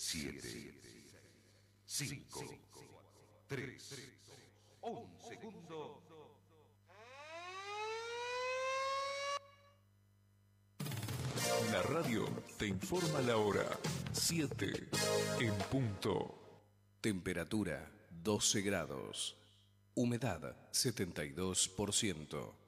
7, 5, 3, 1 segundo. La radio te informa la hora 7 en punto. Temperatura 12 grados. Humedad 72%.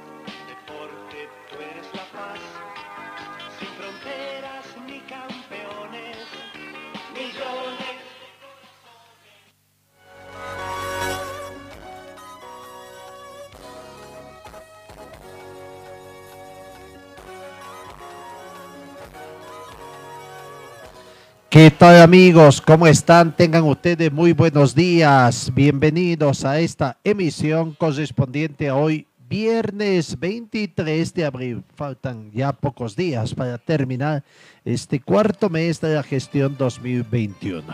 ¿Qué tal amigos? ¿Cómo están? Tengan ustedes muy buenos días. Bienvenidos a esta emisión correspondiente a hoy, viernes 23 de abril. Faltan ya pocos días para terminar este cuarto mes de la gestión 2021.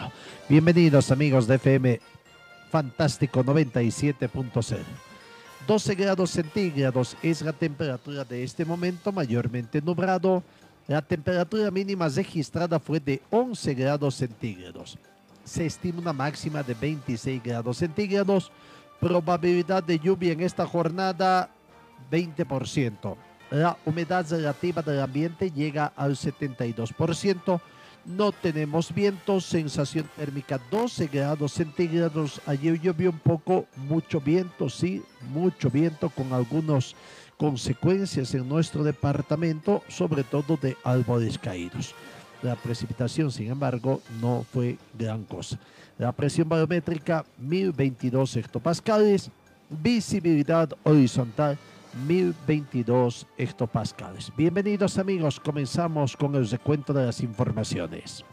Bienvenidos amigos de FM Fantástico 97.0. 12 grados centígrados es la temperatura de este momento, mayormente nublado. La temperatura mínima registrada fue de 11 grados centígrados. Se estima una máxima de 26 grados centígrados. Probabilidad de lluvia en esta jornada 20%. La humedad relativa del ambiente llega al 72%. No tenemos viento, sensación térmica 12 grados centígrados. Ayer llovió un poco, mucho viento, sí, mucho viento con algunos consecuencias en nuestro departamento, sobre todo de árboles caídos. La precipitación, sin embargo, no fue gran cosa. La presión barométrica 1022 hectopascales, visibilidad horizontal 1022 hectopascales. Bienvenidos amigos, comenzamos con el recuento de las informaciones.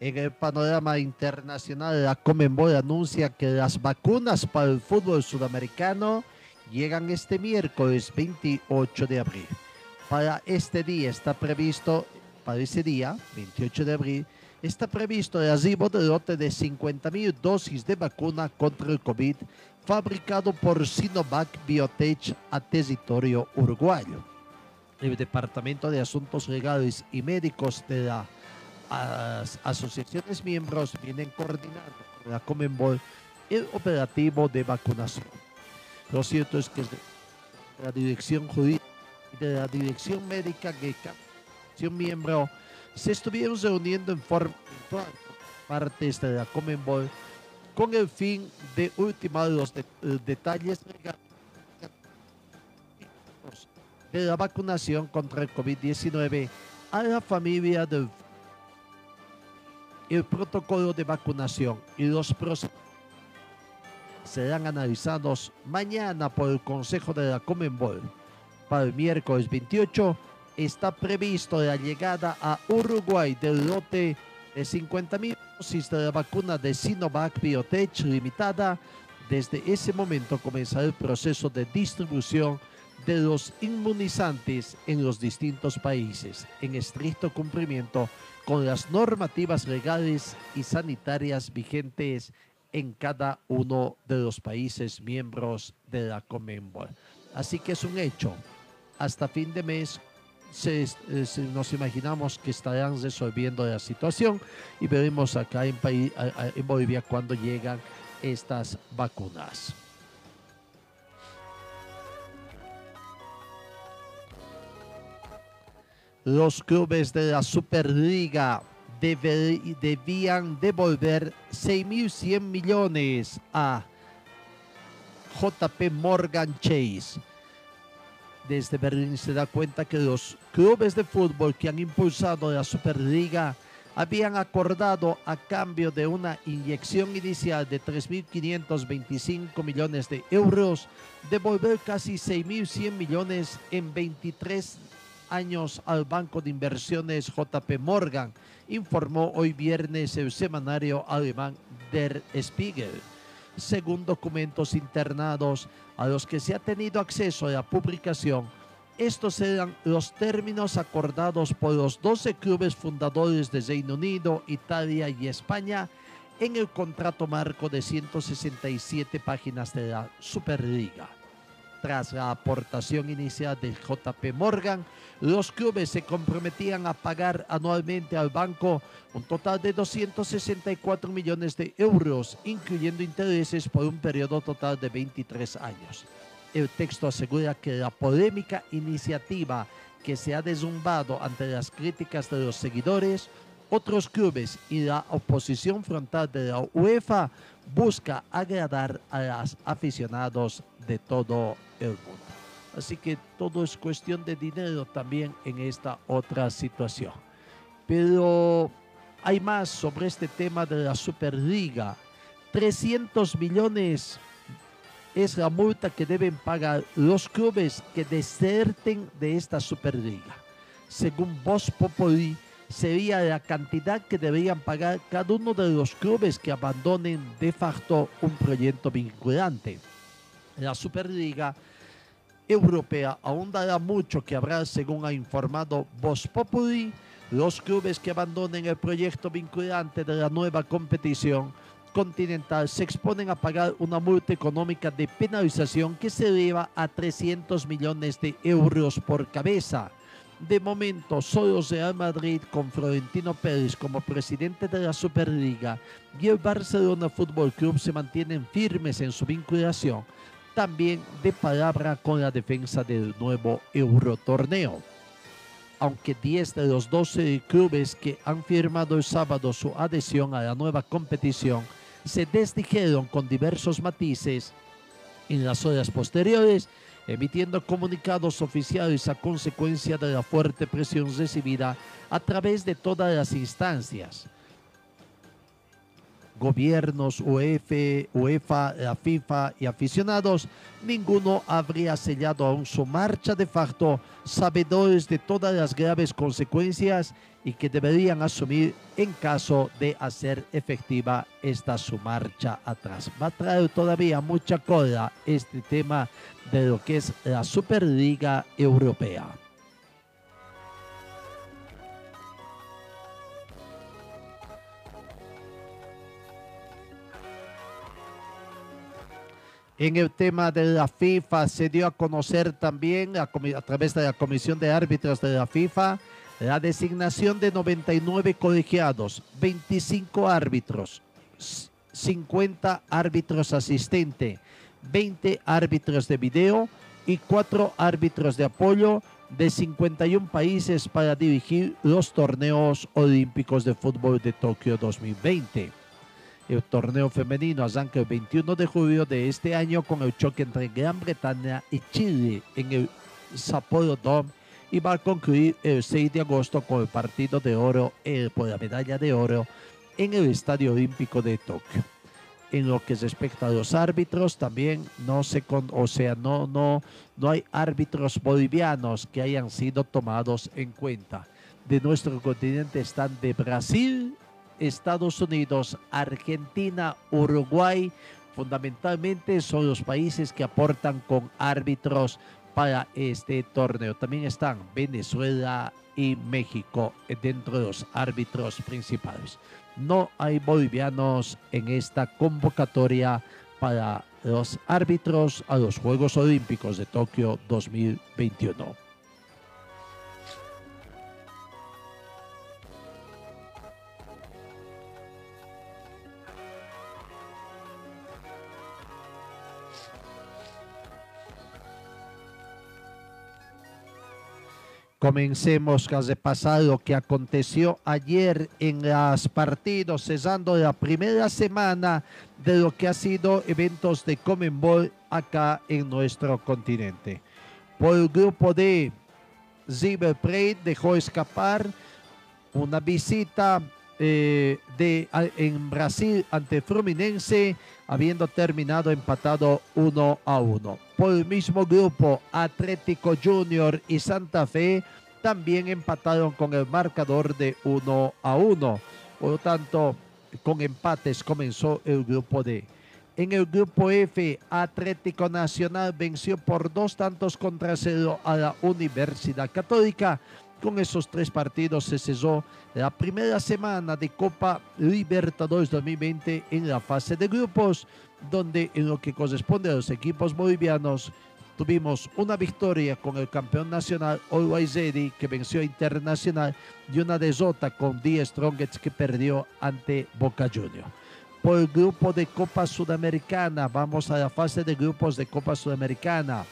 En el panorama internacional, la Comenbol anuncia que las vacunas para el fútbol sudamericano llegan este miércoles 28 de abril. Para este día está previsto, para ese día, 28 de abril, está previsto el arribo de lote de 50.000 dosis de vacuna contra el COVID fabricado por Sinovac Biotech a territorio uruguayo. El Departamento de Asuntos Legales y Médicos de la las asociaciones miembros vienen coordinando con la Comenbol el operativo de vacunación. Lo cierto es que la dirección jurídica y de la dirección médica que cada miembro se estuvieron reuniendo en forma virtual partes de la Comenbol con el fin de ultimar los eh, detalles de la vacunación contra el COVID-19 a la familia del el protocolo de vacunación y los procesos serán analizados mañana por el Consejo de la Comenbol. Para el miércoles 28 está previsto la llegada a Uruguay del lote de 50.000 dosis de la vacuna de Sinovac Biotech limitada. Desde ese momento comenzará el proceso de distribución de los inmunizantes en los distintos países, en estricto cumplimiento con las normativas legales y sanitarias vigentes en cada uno de los países miembros de la Comenbol. Así que es un hecho. Hasta fin de mes eh, se- nos imaginamos que estarán resolviendo la situación y veremos acá en, en Bolivia cuando llegan estas vacunas. Los clubes de la Superliga debían devolver 6.100 millones a JP Morgan Chase. Desde Berlín se da cuenta que los clubes de fútbol que han impulsado la Superliga habían acordado a cambio de una inyección inicial de 3.525 millones de euros devolver casi 6.100 millones en 23 años al Banco de Inversiones JP Morgan, informó hoy viernes el semanario alemán Der Spiegel. Según documentos internados a los que se ha tenido acceso a la publicación, estos eran los términos acordados por los 12 clubes fundadores de Reino Unido, Italia y España en el contrato marco de 167 páginas de la Superliga. Tras la aportación inicial de JP Morgan, los clubes se comprometían a pagar anualmente al banco un total de 264 millones de euros, incluyendo intereses por un periodo total de 23 años. El texto asegura que la polémica iniciativa que se ha desumbado ante las críticas de los seguidores, otros clubes y la oposición frontal de la UEFA busca agradar a los aficionados de todo el mundo. Así que todo es cuestión de dinero también en esta otra situación. Pero hay más sobre este tema de la Superliga. 300 millones es la multa que deben pagar los clubes que deserten de esta Superliga. Según Voz Populi, sería la cantidad que deberían pagar cada uno de los clubes que abandonen de facto un proyecto vinculante. La Superliga Europea aún dará mucho que hablar según ha informado Voz Populi. Los clubes que abandonen el proyecto vinculante de la nueva competición continental se exponen a pagar una multa económica de penalización que se eleva a 300 millones de euros por cabeza. De momento, solo Real Madrid con Florentino Pérez como presidente de la Superliga y el Barcelona Fútbol Club se mantienen firmes en su vinculación, también de palabra con la defensa del nuevo Eurotorneo. Aunque 10 de los 12 clubes que han firmado el sábado su adhesión a la nueva competición se desdijeron con diversos matices en las horas posteriores, emitiendo comunicados oficiales a consecuencia de la fuerte presión recibida a través de todas las instancias. Gobiernos, UEF, UEFA, la FIFA y aficionados, ninguno habría sellado aún su marcha de facto, sabedores de todas las graves consecuencias y que deberían asumir en caso de hacer efectiva esta su marcha atrás. Va a traer todavía mucha cola este tema de lo que es la Superliga Europea. En el tema de la FIFA se dio a conocer también a, través de la Comisión de Árbitros de la FIFA la designación de 99 colegiados, 25 árbitros, 50 árbitros asistentes, 20 árbitros de video y 4 árbitros de apoyo de 51 países para dirigir los torneos olímpicos de fútbol de Tokio 2020. El torneo femenino arranca el 21 de julio de este año con el choque entre Gran Bretaña y Chile en el Sapporo Dome y va a concluir el 6 de agosto con el partido de oro eh, por la medalla de oro en el Estadio Olímpico de Tokio. En lo que respecta a los árbitros, también no se con, o sea, no, no, no hay árbitros bolivianos que hayan sido tomados en cuenta. De nuestro continente están de Brasil, Estados Unidos, Argentina, Uruguay. Fundamentalmente son los países que aportan con árbitros para este torneo. También están Venezuela y México dentro de los árbitros principales. No hay bolivianos en esta convocatoria para los árbitros a los Juegos Olímpicos de Tokio 2021. Comencemos a repasar lo que aconteció ayer en los partidos, cesando la primera semana de lo que ha sido eventos de Comenbol acá en nuestro continente. Por el grupo D, River Plate dejó escapar una visita eh, de, en Brasil ante Fluminense, habiendo terminado empatado 1 a 1 por el mismo grupo, Atlético Junior y Santa Fe también empataron con el marcador de 1 a 1. Por lo tanto, con empates comenzó el grupo D. En el grupo F, Atlético Nacional venció por dos tantos contra cero a la Universidad Católica. Con esos tres partidos se cesó la primera semana de Copa Libertadores 2020 en la fase de grupos, donde en lo que corresponde a los equipos bolivianos tuvimos una victoria con el campeón nacional Always Ready, que venció a Internacional y una derrota con Die Strongets que perdió ante Boca Juniors por el grupo de Copa Sudamericana. Vamos a la fase de grupos de Copa Sudamericana.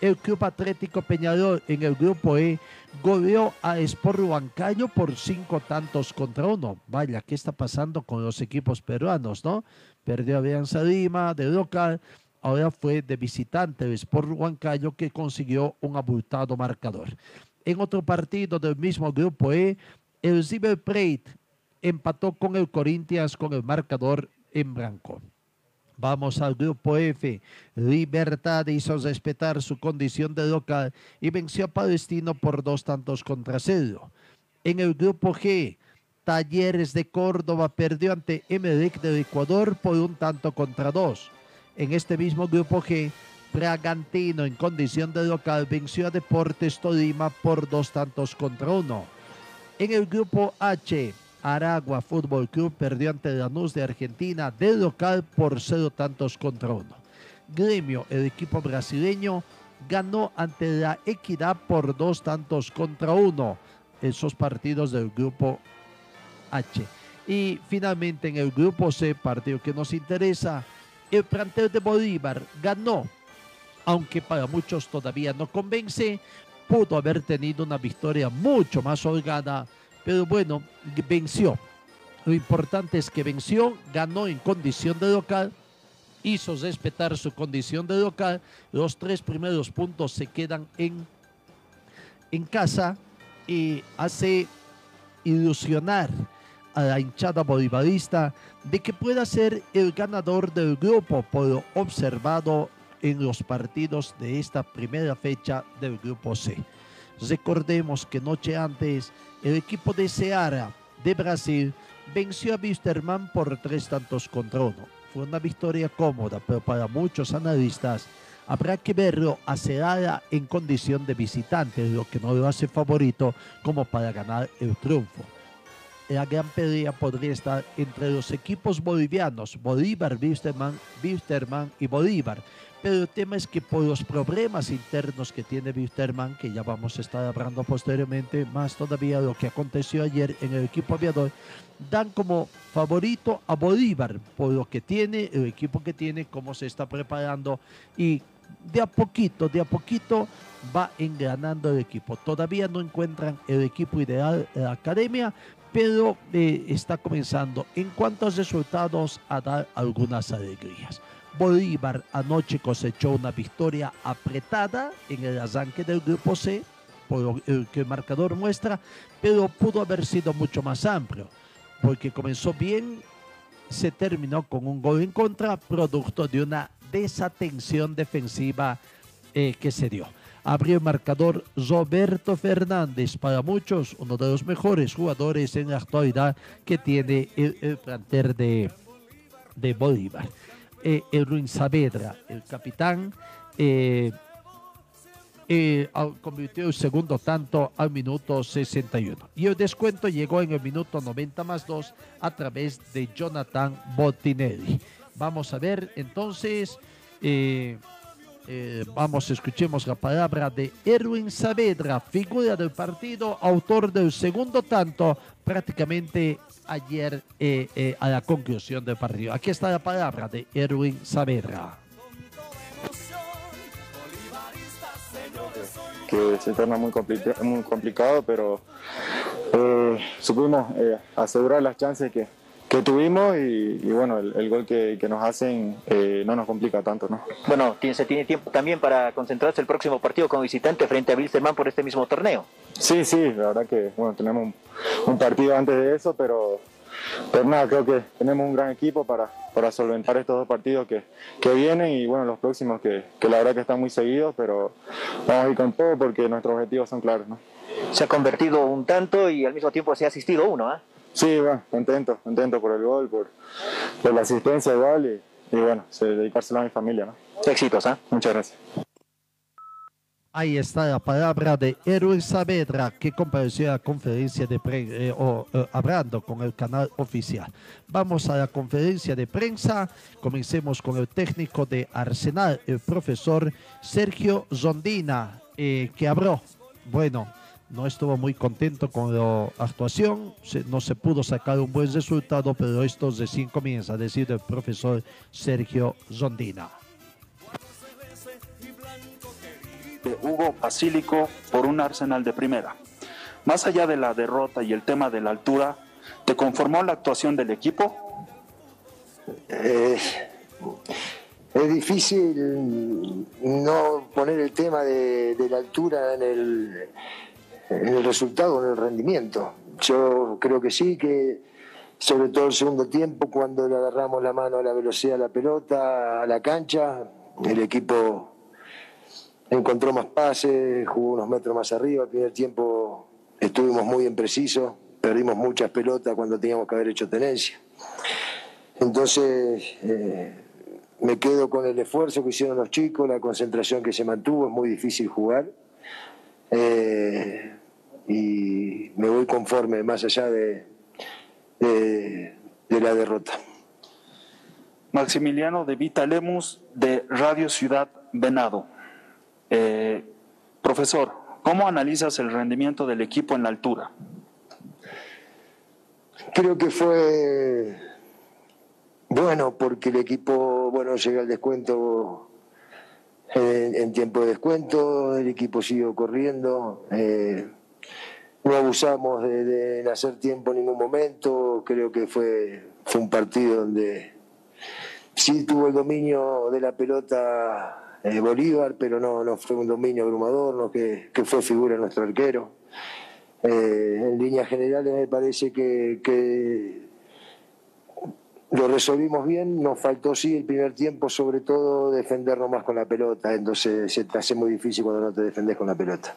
El Club Atlético Peñarol en el grupo E goleó a Sport Huancayo por cinco tantos contra uno. Vaya, ¿qué está pasando con los equipos peruanos, no? Perdió Alianza Lima de local, ahora fue de visitante el Sport Huancayo que consiguió un abultado marcador. En otro partido del mismo grupo E, el River empató con el Corinthians con el marcador en blanco. Vamos al grupo F. Libertad hizo respetar su condición de local y venció a Palestino por dos tantos contra cero. En el grupo G, Talleres de Córdoba perdió ante Emelec del Ecuador por un tanto contra dos. En este mismo grupo G, Bragantino en condición de local venció a Deportes Tolima por dos tantos contra uno. En el grupo H, Aragua Fútbol Club perdió ante Lanús de Argentina de local por cero tantos contra uno. Gremio, el equipo brasileño, ganó ante la Equidad por dos tantos contra uno. Esos partidos del grupo H. Y finalmente en el grupo C, partido que nos interesa, el plantel de Bolívar ganó, aunque para muchos todavía no convence, pudo haber tenido una victoria mucho más holgada pero bueno, venció. Lo importante es que venció, ganó en condición de local, hizo respetar su condición de local. Los tres primeros puntos se quedan en, en casa y hace ilusionar a la hinchada bolivarista de que pueda ser el ganador del grupo por lo observado en los partidos de esta primera fecha del grupo C. Recordemos que noche antes el equipo de Seara de Brasil venció a Wisterman por tres tantos contra uno. Fue una victoria cómoda, pero para muchos analistas habrá que verlo a Seara en condición de visitante, lo que no lo hace favorito como para ganar el triunfo. La gran pelea podría estar entre los equipos bolivianos, Bolívar, Wisterman, Wisterman y Bolívar pero el tema es que por los problemas internos que tiene Wisterman, que ya vamos a estar hablando posteriormente, más todavía lo que aconteció ayer en el equipo aviador, dan como favorito a Bolívar por lo que tiene, el equipo que tiene, cómo se está preparando y de a poquito, de a poquito va engranando el equipo. Todavía no encuentran el equipo ideal de la academia, pero eh, está comenzando en cuanto resultados a dar algunas alegrías. Bolívar anoche cosechó una victoria apretada en el arranque del grupo C, por lo que el marcador muestra, pero pudo haber sido mucho más amplio, porque comenzó bien, se terminó con un gol en contra, producto de una desatención defensiva eh, que se dio. Abrió el marcador Roberto Fernández, para muchos uno de los mejores jugadores en la actualidad que tiene el, plantel de, de Bolívar eh, Erwin Saavedra, el capitán, eh, eh, convirtió el segundo tanto al minuto 61. Y el descuento llegó en el minuto 90 más 2 a través de Jonathan Bottinelli. Vamos a ver entonces, eh, vamos, escuchemos la palabra de Erwin Saavedra, figura del partido, autor del segundo tanto, prácticamente ayer eh, eh, a la conclusión del partido. Aquí está la palabra de Erwin Saavedra. Que se torna muy, muy complicado, pero eh, supimos asegurar las chances que, que tuvimos y, bueno, el, gol que, que, nos hacen no nos complica tanto, ¿no? Bueno, se tiene tiempo también para concentrarse el próximo partido como visitante frente a Wilstermann por este mismo torneo. Sí, sí, la verdad que bueno, tenemos un, partido antes de eso, pero, pero nada, creo que tenemos un gran equipo para, para solventar estos dos partidos que, que vienen y bueno, los próximos que, que, la verdad que están muy seguidos, pero vamos a ir con todo porque nuestros objetivos son claros. ¿no? Se ha convertido un tanto y al mismo tiempo se ha asistido uno, ¿ah? Sí, bueno, contento, contento por el gol, por, por la asistencia igual y, y bueno, se- dedicárselo a mi familia, ¿no? Éxitos, ¿ah? Muchas gracias. Ahí está la palabra de Erwin Saavedra que compareció a la conferencia de prensa, hablando con el canal oficial. Vamos a la conferencia de prensa. Comencemos con el técnico de Arsenal, el profesor Sergio Zondina, eh, que habló. Bueno, no estuvo muy contento con la actuación, se- no se pudo sacar un buen resultado, pero esto recién comienza, a decir el profesor Sergio Zondina. de Hugo Basílico por un Arsenal de primera. Más allá de la derrota y el tema de la altura, ¿te conformó la actuación del equipo? Eh, es difícil no poner el tema de, de la altura en el, en el resultado, en el rendimiento. Yo creo que sí, que sobre todo el segundo tiempo, cuando le agarramos la mano a la velocidad de la pelota, a la cancha, el equipo encontró más pases, jugó unos metros más arriba. El primer tiempo estuvimos muy imprecisos, perdimos muchas pelotas cuando teníamos que haber hecho tenencia. Entonces, eh, me quedo con el esfuerzo que hicieron los chicos, la concentración que se mantuvo, es muy difícil jugar. Eh, y me voy conforme, más allá de, de- de la derrota. Maximiliano de Vita Lemus de Radio Ciudad Venado. Eh, profesor, ¿cómo analizas el rendimiento del equipo en la altura? Creo que fue bueno porque el equipo, bueno, llega al descuento en, en tiempo de descuento, el equipo siguió corriendo, eh, no abusamos de, de hacer tiempo en ningún momento, creo que fue, fue un partido donde sí tuvo el dominio de la pelota eh, Bolívar, pero no, no fue un dominio abrumador, no que, que fue figura nuestro arquero. Eh, en líneas generales me parece que, que lo resolvimos bien, nos faltó sí el primer tiempo, sobre todo defendernos más con la pelota, entonces se te hace muy difícil cuando no te defendes con la pelota.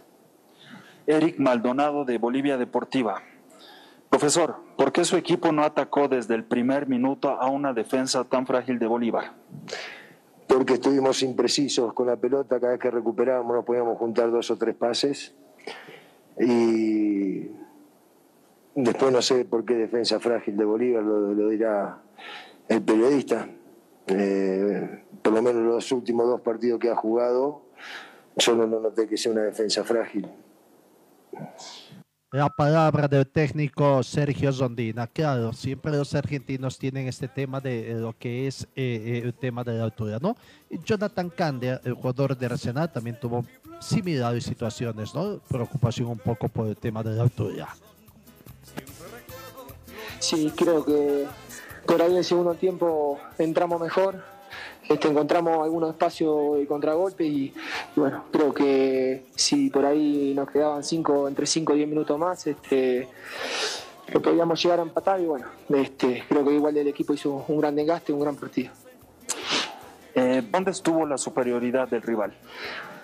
Eric Maldonado de Bolivia Deportiva. Profesor, ¿por qué su equipo no atacó desde el primer minuto a una defensa tan frágil de Bolívar? Porque estuvimos imprecisos con la pelota, cada vez que recuperábamos nos podíamos juntar dos o tres pases y después no sé por qué defensa frágil de Bolívar, lo, dirá el periodista. Eh, por lo menos los últimos dos partidos que ha jugado, yo no, no noté que sea una defensa frágil. La palabra del técnico Sergio Zondina. Claro, siempre los argentinos tienen este tema de lo que es eh, eh, el tema de la altura, ¿no? Jonathan Candia, el jugador de Arsenal, también tuvo similares situaciones, ¿no? Preocupación un poco por el tema de la altura. Sí, creo que por ahí el segundo tiempo entramos mejor, este, encontramos algunos espacios de contragolpe y, bueno, creo que si por ahí nos quedaban cinco, entre 5 y 10 minutos más, este, que podíamos llegar a empatar y bueno, este, creo que igual el equipo hizo un gran desgaste, un gran partido. Eh, ¿Dónde estuvo la superioridad del rival?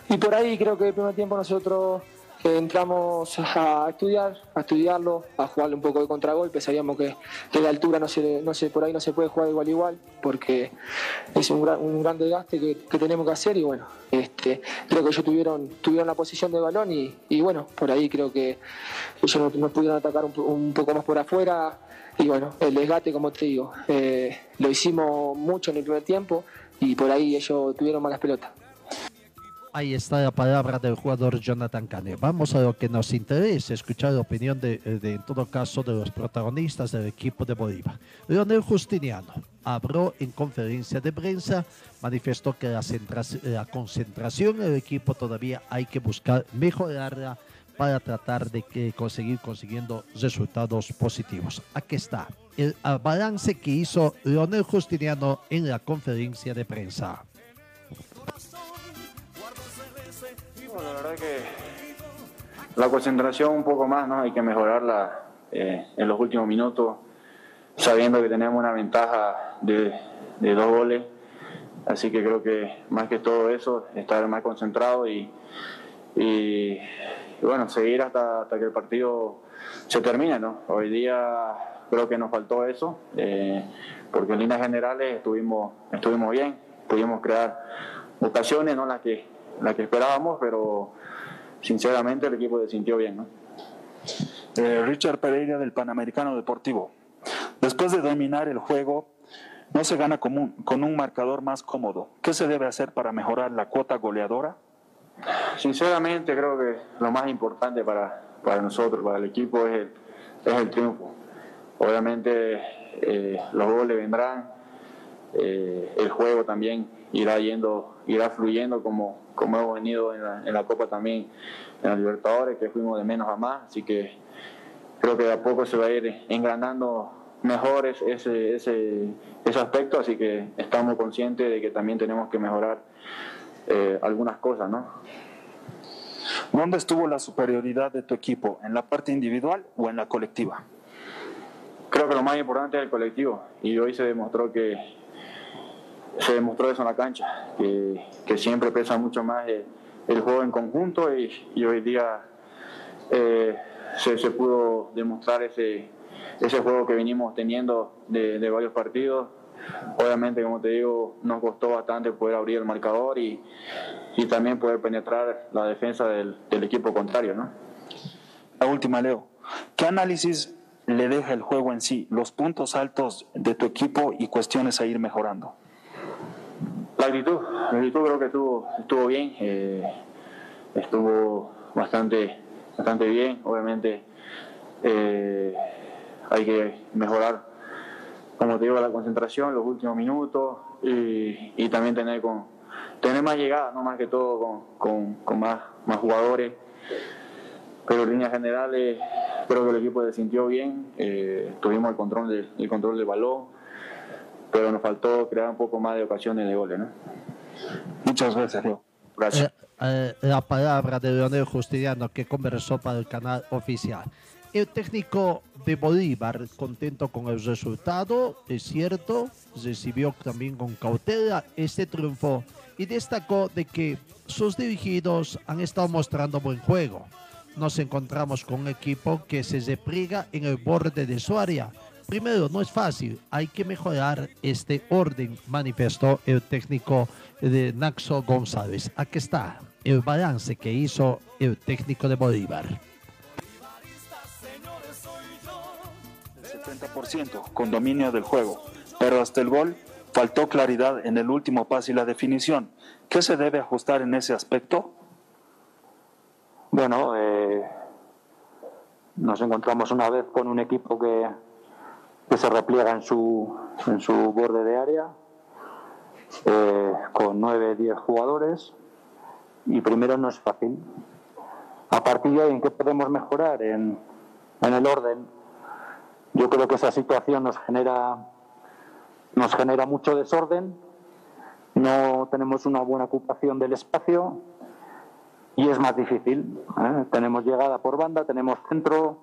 Y por ahí creo que el primer tiempo nosotros entramos a estudiar, a estudiarlo, a jugarle un poco de contragolpe. Sabíamos que, que la altura no se, no se, por ahí no se puede jugar igual igual, porque es un gran, un gran desgaste que, tenemos que hacer. Y bueno, este, creo que ellos tuvieron, tuvieron la posición de balón y, bueno, por ahí creo que ellos nos, nos pudieron atacar un, un poco más por afuera. Y bueno, el desgaste, como te digo, eh, lo hicimos mucho en el primer tiempo y por ahí ellos tuvieron malas pelotas. Ahí está la palabra del jugador Jonathan Cane. Vamos a lo que nos interesa, escuchar la opinión de, de, en todo caso, de los protagonistas del equipo de Bolívar. Leonel Justiniano habló en conferencia de prensa, manifestó que la concentración del equipo todavía hay que buscar mejorarla para tratar de que conseguir consiguiendo resultados positivos. Aquí está el balance que hizo Leonel Justiniano en la conferencia de prensa. La verdad que la concentración un poco más, ¿no? Hay que mejorarla eh, en los últimos minutos, sabiendo que tenemos una ventaja de, dos goles. Así que creo que más que todo eso, estar más concentrado y bueno, seguir hasta, hasta que el partido se termine, ¿no? Hoy día creo que nos faltó eso, eh, porque en líneas generales estuvimos, estuvimos bien, pudimos crear ocasiones, no las que, las que esperábamos, pero sinceramente el equipo se sintió bien. ¿no? Eh, Richard Pereira del Panamericano Deportivo. Después de dominar el juego, no se gana con un, con un marcador más cómodo. ¿Qué se debe hacer para mejorar la cuota goleadora? Sinceramente creo que lo más importante para, para nosotros, para el equipo, es el, es el triunfo. Obviamente eh, los goles vendrán, eh, el juego también irá yendo, irá fluyendo como, como hemos venido en la, en la Copa también, en la Libertadores, que fuimos de menos a más, así que creo que de a poco se va a ir engranando mejor ese, ese, ese aspecto, así que estamos conscientes de que también tenemos que mejorar eh, algunas cosas, ¿no? ¿Dónde estuvo la superioridad de tu equipo? ¿En la parte individual o en la colectiva? Creo que lo más importante es el colectivo y hoy se demostró que se demostró eso en la cancha, que, que siempre pesa mucho más el, juego en conjunto y, y hoy día eh, se, se, pudo demostrar ese, ese juego que venimos teniendo de, de, varios partidos. Obviamente, como te digo, nos costó bastante poder abrir el marcador y, y también poder penetrar la defensa del, del equipo contrario. ¿no? La última, Leo. ¿Qué análisis le deja el juego en sí, los puntos altos de tu equipo y cuestiones a ir mejorando? La actitud, la actitud creo que estuvo, estuvo bien, eh, estuvo bastante, bastante bien, obviamente eh, hay que mejorar, como te digo, la concentración, los últimos minutos y, también tener, con, tener más llegada, no más que todo con, con, más, más jugadores, pero en líneas generales creo que el equipo se sintió bien, eh, tuvimos el control, del, el control del balón, pero nos faltó crear un poco más de ocasiones de goles. ¿no? Muchas gracias, Leo. Gracias. Eh, eh, la palabra de Leonel Justiniano que conversó para el canal oficial. El técnico de Bolívar, contento con el resultado, es cierto, recibió también con cautela este triunfo y destacó de que sus dirigidos han estado mostrando buen juego. Nos encontramos con un equipo que se repliega en el borde de su área, Primero, no es fácil, hay que mejorar este orden, manifestó el técnico de Naxo González. Aquí está el balance que hizo el técnico de Bolívar. El 70% con dominio del juego, pero hasta el gol faltó claridad en el último pase y la definición. ¿Qué se debe ajustar en ese aspecto? Bueno, eh, nos encontramos una vez con un equipo que que se repliega en su, en su borde de área, eh, con 9, 10 jugadores, y primero no es fácil. A partir de ahí, ¿en qué podemos mejorar? En, en el orden. Yo creo que esa situación nos genera, nos genera mucho desorden, no tenemos una buena ocupación del espacio y es más difícil. ¿eh? Tenemos llegada por banda, tenemos centro,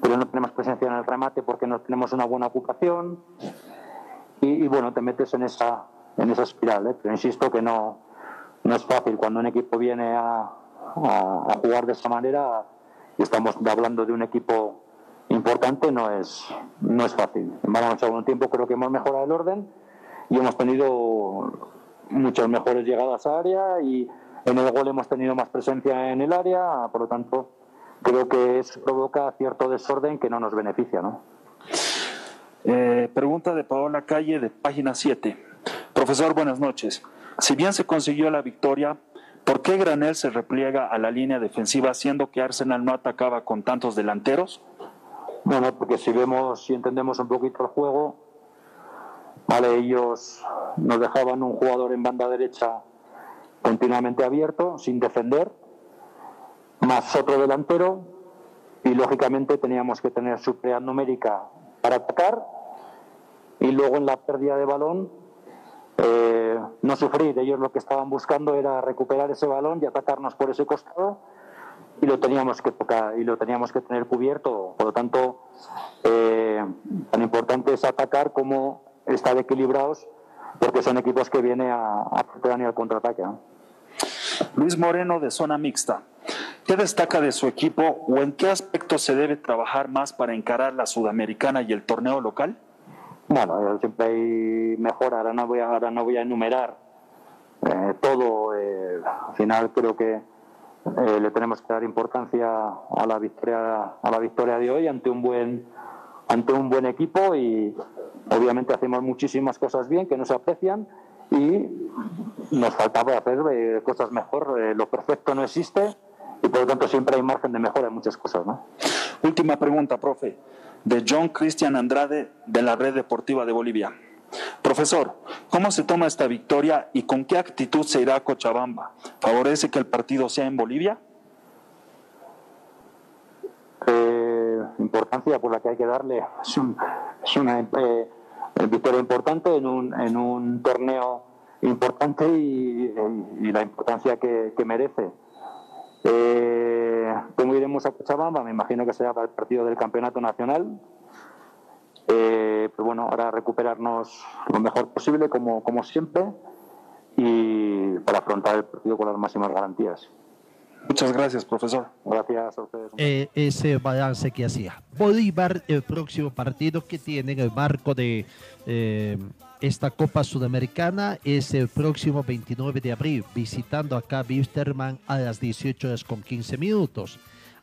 pero no tenemos presencia en el remate porque no tenemos una buena ocupación y, y bueno, te metes en esa, en esa espiral, ¿eh? pero insisto que no, no es fácil cuando un equipo viene a, a, a, jugar de esa manera y estamos hablando de un equipo importante, no es, no es fácil. Vamos a un tiempo creo que hemos mejorado el orden y hemos tenido muchas mejores llegadas a área y en el gol hemos tenido más presencia en el área, por lo tanto creo que eso provoca cierto desorden que no nos beneficia, ¿no? Eh, pregunta de Paola Calle de página 7. Profesor, buenas noches. Si bien se consiguió la victoria, ¿por qué Granel se repliega a la línea defensiva siendo que Arsenal no atacaba con tantos delanteros? Bueno, porque si vemos, si entendemos un poquito el juego, vale, ellos nos dejaban un jugador en banda derecha continuamente abierto, sin defender, más otro delantero y lógicamente teníamos que tener superioridad numérica para atacar y luego en la pérdida de balón eh, no sufrir. Ellos lo que estaban buscando era recuperar ese balón y atacarnos por ese costado y lo teníamos que tocar y lo teníamos que tener cubierto. Por lo tanto, eh, tan importante es atacar como estar equilibrados porque son equipos que vienen a, a y al contraataque. Luis Moreno de zona mixta. ¿Qué destaca de su equipo o en qué aspecto se debe trabajar más para encarar la Sudamericana y el torneo local? Bueno, siempre hay mejora, ahora no voy a, ahora no voy a enumerar eh, todo. eh, al final creo que eh, le tenemos que dar importancia a la victoria a la victoria de hoy ante un buen ante un buen equipo y obviamente hacemos muchísimas cosas bien que no se aprecian y nos faltaba hacer eh, cosas mejor. Eh, lo perfecto no existe y por lo tanto siempre hay margen de mejora en muchas cosas, ¿no? Última pregunta, profe, de John Cristian Andrade de la Red Deportiva de Bolivia. Profesor, ¿cómo se toma esta victoria y con qué actitud se irá a Cochabamba? ¿Favorece que el partido sea en Bolivia? eh, importancia por la que hay que darle. Es, un- es una eh, victoria importante en un, en un torneo importante y, y la importancia que, que merece. Eh, ¿Cómo iremos a Cochabamba? Me imagino que será para el partido del Campeonato Nacional. Eh, pero bueno, ahora recuperarnos lo mejor posible, como, como siempre, y para afrontar el partido con las máximas garantías. Muchas gracias, profesor. Gracias a ustedes. eh, ese balance que hacía. Bolívar, el próximo partido que tiene en el marco de eh, esta Copa Sudamericana es el próximo 29 de abril, visitando acá Wisterman a las 18 horas con 15 minutos.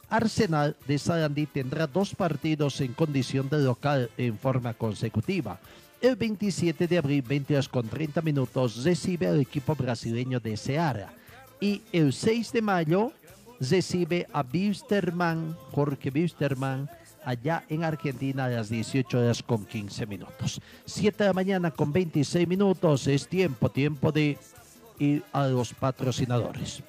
Arsenal de Sarandí tendrá dos partidos en condición de local en forma consecutiva. El 27 de abril, 20 horas con 30 minutos, recibe al equipo brasileño de Ceará. Y el 6 de mayo recibe a Wisterman, Jorge Wisterman, allá en Argentina a las 18 horas con 15 minutos. 7 de la mañana con 26 minutos es tiempo, tiempo de ir a los patrocinadores.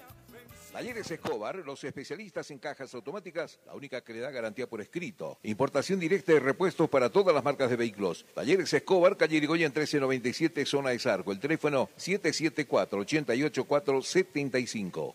Talleres Escobar, los especialistas en cajas automáticas, la única que le da garantía por escrito. Importación directa de repuestos para todas las marcas de vehículos. Talleres Escobar, calle Irigoyen 1397, zona de Zarco. El teléfono 774-88475.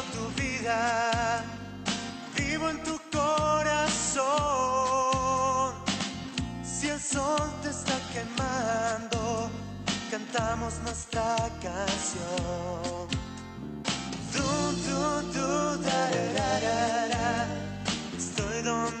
vivo en tu corazón. Si el sol te está quemando, cantamos nuestra canción. Du, du, du, da. Estoy donde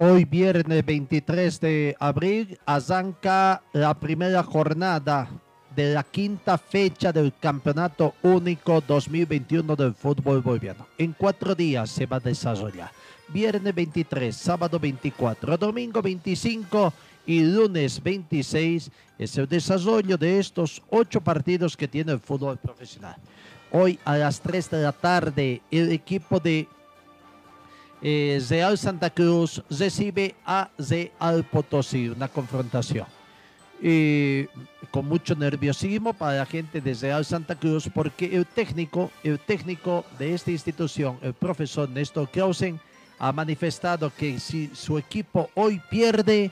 Hoy viernes 23 de abril arranca la primera jornada de la quinta fecha del Campeonato Único 2021 del fútbol boliviano. En cuatro días se va a desarrollar. Viernes 23, sábado 24, domingo 25 y lunes 26 es el desarrollo de estos ocho partidos que tiene el fútbol profesional. Hoy a las 3 de la tarde el equipo de eh, Real Santa Cruz recibe a Real Potosí, una confrontación. Con mucho nerviosismo para la gente de Real Santa Cruz porque el técnico, el técnico de esta institución, el profesor Néstor Krausen, ha manifestado que si su equipo hoy pierde,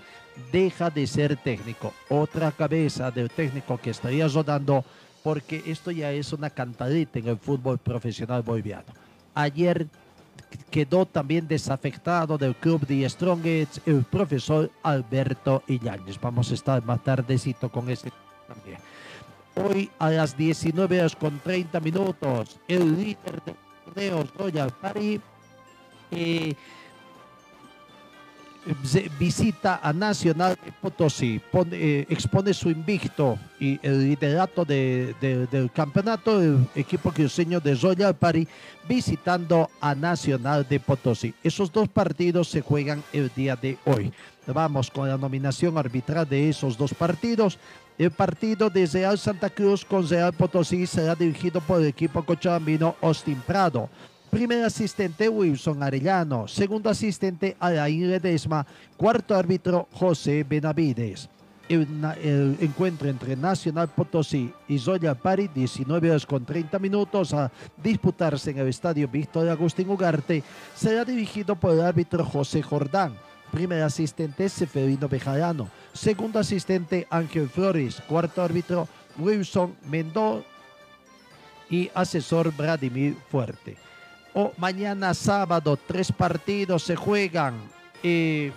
deja de ser técnico. Otra cabeza del técnico que estaría rodando porque esto ya es una cantadita en el fútbol profesional boliviano. Ayer quedó también desafectado del club de Strongest el profesor Alberto Illanes. Vamos a estar más tardecito con ese también. Hoy a las 19 horas con 30 minutos, el líder de torneos Royal Party eh, visita a Nacional de Potosí, eh, expone su invicto y el liderato del campeonato, el equipo cruceño de Royal Party, visitando a Nacional de Potosí. Esos dos partidos se juegan el día de hoy. Vamos con la nominación arbitral de esos dos partidos. El partido de Real Santa Cruz con Real Potosí será dirigido por el equipo cochabambino Austin Prado. Primer asistente Wilson Arellano. Segundo asistente Alain Ledesma. Cuarto árbitro José Benavides. El, encuentro entre Nacional Potosí y Zoya Pari, 19 horas con 30 minutos, a disputarse en el estadio Víctor Agustín Ugarte, será dirigido por el árbitro José Jordán. Primer asistente Seferino Bejarano. Segundo asistente Ángel Flores. Cuarto árbitro Wilson Mendoza y asesor Vladimir Fuerte mañana sábado, tres partidos se juegan. Eh,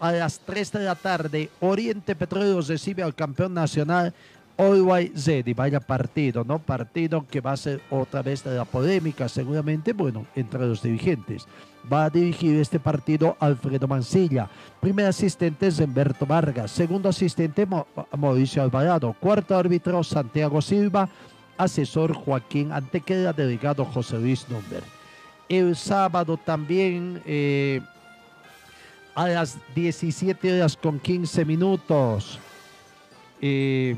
a las 3 de la tarde, Oriente Petróleo recibe al campeón nacional Always Zedi. Vaya partido, ¿no? Partido que va a ser otra vez de la polémica, seguramente, bueno, entre los dirigentes. Va a dirigir este partido Alfredo Mancilla. Primer asistente es Humberto Vargas. Segundo asistente Mauricio Alvarado. Cuarto árbitro Santiago Silva. Asesor Joaquín Antequera. Delegado José Luis Number el sábado también eh, a las 17 horas con 15 minutos. Eh,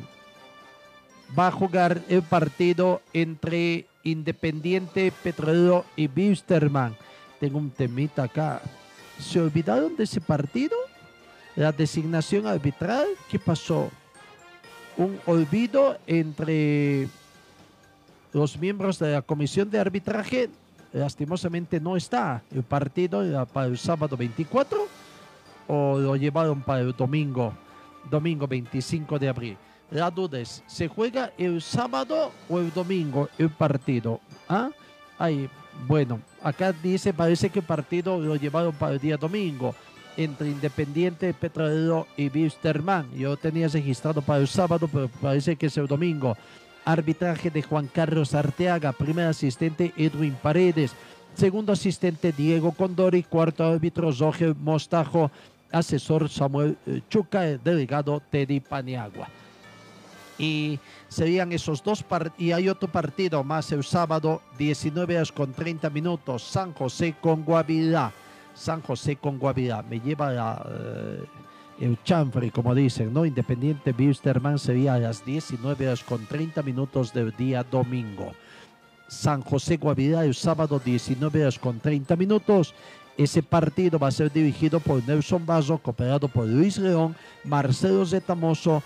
va a jugar el partido entre Independiente Petrolero y Wisterman. Tengo un temita acá. ¿Se olvidaron de ese partido? La designación arbitral. ¿Qué pasó? Un olvido entre los miembros de la comisión de arbitraje lastimosamente no está el partido para el sábado 24 o lo llevaron para el domingo, domingo 25 de abril. La duda es, ¿se juega el sábado o el domingo el partido? ¿Ah? Ahí, bueno, acá dice, parece que el partido lo llevaron para el día domingo entre Independiente Petrolero y Wisterman. Yo tenía registrado para el sábado, pero parece que es el domingo. Arbitraje de Juan Carlos Arteaga. Primer asistente Edwin Paredes. Segundo asistente Diego Condori. Cuarto árbitro Roger Mostajo. Asesor Samuel eh, Chuca. Delegado Teddy Paniagua. Y serían esos dos. Y hay otro partido más el sábado, 19 horas con 30 minutos. San José con Guavirá. San José con Guavirá. Me lleva. Eh, el chanfre, como dicen, ¿no? Independiente Wisterman sería a las 19 horas con 30 minutos del día domingo. San José Guavirá el sábado 19 horas con 30 minutos. Ese partido va a ser dirigido por Nelson Bazo, cooperado por Luis León, Marcelo Zetamoso,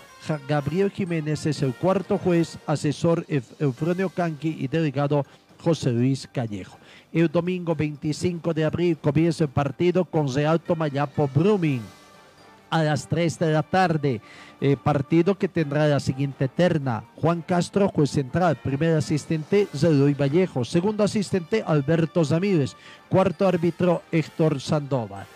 Gabriel Jiménez es el cuarto juez, asesor Eufronio Canqui y delegado José Luis Callejo. El domingo 25 de abril comienza el partido con Real Tomayapo Brumming a las 3 de la tarde. Eh, partido que tendrá la siguiente terna. Juan Castro, juez central. Primer asistente, Zedoy Vallejo. Segundo asistente, Alberto Zamírez. Cuarto árbitro, Héctor Sandoval.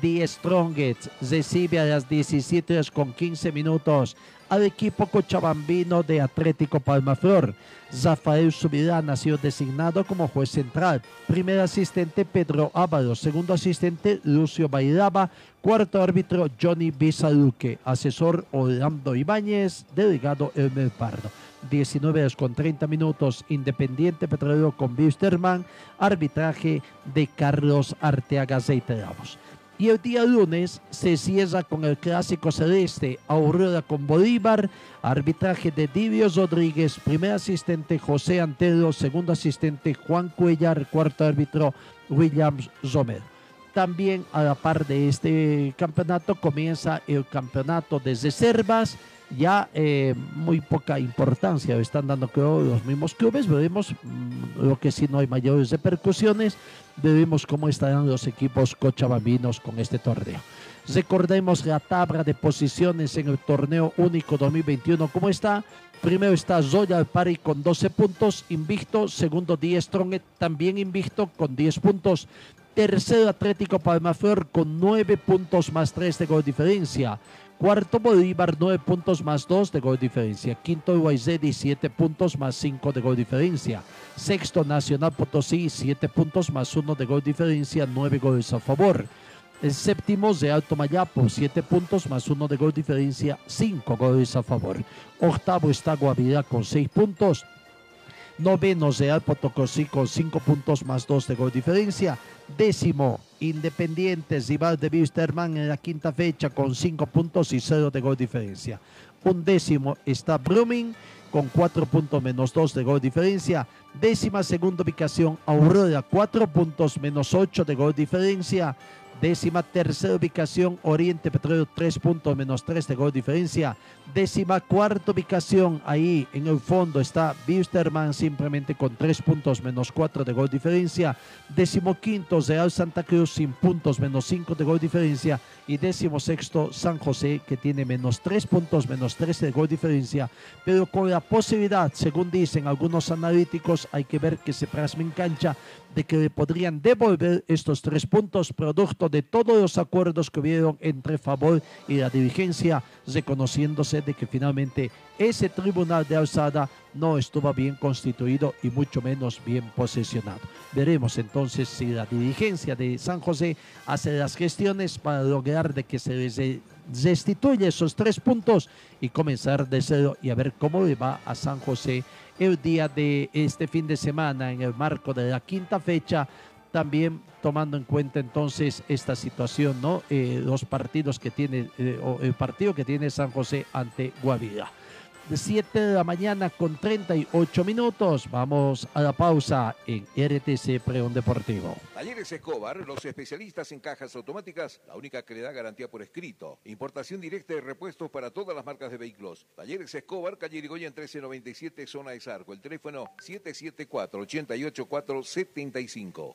The Strongest recibe a las 17 horas con 15 minutos al equipo cochabambino de Atlético Palmaflor. Rafael Subirán ha sido designado como juez central. Primer asistente Pedro Ábalos. Segundo asistente Lucio Bailaba. Cuarto árbitro Johnny Bisaluque. Asesor Orlando Ibáñez. Delegado Elmer Pardo. 19 horas con 30 minutos. Independiente Petrolero con Wisterman. Arbitraje de Carlos Arteaga Zeiteramos. Y el día lunes se cierra con el clásico celeste, Aurora con Bolívar, arbitraje de Divios Rodríguez, primer asistente José Antero, segundo asistente Juan Cuellar, cuarto árbitro Williams Zomer. También a la par de este campeonato comienza el campeonato de reservas, ya eh, muy poca importancia están dando creo los mismos clubes, veremos mm, lo que si no hay mayores repercusiones, veremos cómo estarán los equipos cochabambinos con este torneo. Recordemos la tabla de posiciones en el torneo único 2021, ¿cómo está? Primero está Zoya Pari con 12 puntos, invicto. Segundo, Die Strong, también invicto con 10 puntos. Tercero, Atlético Palmaflor con 9 puntos más 3 de gol diferencia. Cuarto Bolívar, 9 puntos más 2 de gol diferencia. Quinto Guayzedi, 7 puntos más 5 de gol diferencia. Sexto Nacional Potosí, 7 puntos más 1 de gol diferencia, 9 goles a favor. El séptimo de Alto Mayapo, 7 puntos más 1 de gol diferencia, 5 goles a favor. Octavo está Guavirá con 6 puntos. Noveno Real Potosí con 5 puntos más 2 de gol diferencia. Décimo Independiente rival de Wisterman en la quinta fecha con 5 puntos y 0 de gol diferencia. Un décimo está Brumming con 4 puntos menos 2 de gol diferencia. Décima segunda ubicación Aurora, 4 puntos menos 8 de gol diferencia. Décima tercera ubicación, Oriente Petróleo, 3 puntos menos 3 de gol diferencia. Décima cuarta ubicación, ahí en el fondo está Wisterman simplemente con 3 puntos menos 4 de gol diferencia. Décimo quinto, Real Santa Cruz sin puntos menos 5 de gol diferencia. Y décimo sexto, San José que tiene menos 3 puntos menos 3 de gol diferencia. Pero con la posibilidad, según dicen algunos analíticos, hay que ver que se plasma en cancha de que le podrían devolver estos tres puntos producto de todos los acuerdos que hubieron entre Favor y la dirigencia, reconociéndose de que finalmente ese tribunal de alzada no estuvo bien constituido y mucho menos bien posesionado. Veremos entonces si la dirigencia de San José hace las gestiones para lograr de que se les restituya esos tres puntos y comenzar de cero y a ver cómo le va a San José el día de este fin de semana en el marco de la quinta fecha, también tomando en cuenta entonces esta situación, ¿no? Eh, los partidos que tiene, eh, o el partido que tiene San José ante Guavira. De 7 de la mañana con 38 minutos. Vamos a la pausa en RTC Preón Deportivo. Talleres Escobar, los especialistas en cajas automáticas, la única que le da garantía por escrito. Importación directa de repuestos para todas las marcas de vehículos. Talleres Escobar, calle Irigoyen 1397, zona de Sarco. El teléfono 774-88475.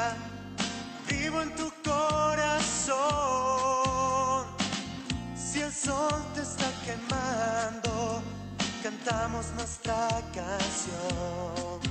en tu corazón. Si el sol te está quemando, cantamos nuestra canción.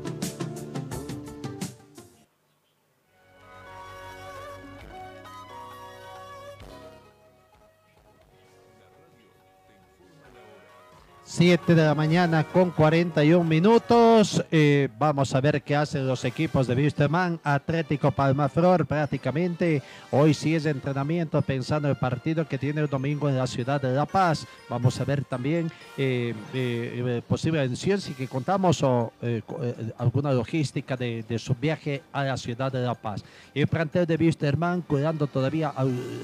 Siete de la mañana con 41 minutos. Eh, vamos a ver qué hacen los equipos de Wisterman. Atlético Palmaflor prácticamente. Hoy sí es entrenamiento pensando en el partido que tiene el domingo en la ciudad de La Paz. Vamos a ver también eh, eh, posible edición si que contamos o eh, eh, alguna logística de, su viaje a la ciudad de La Paz. El plantel de Wisterman cuidando todavía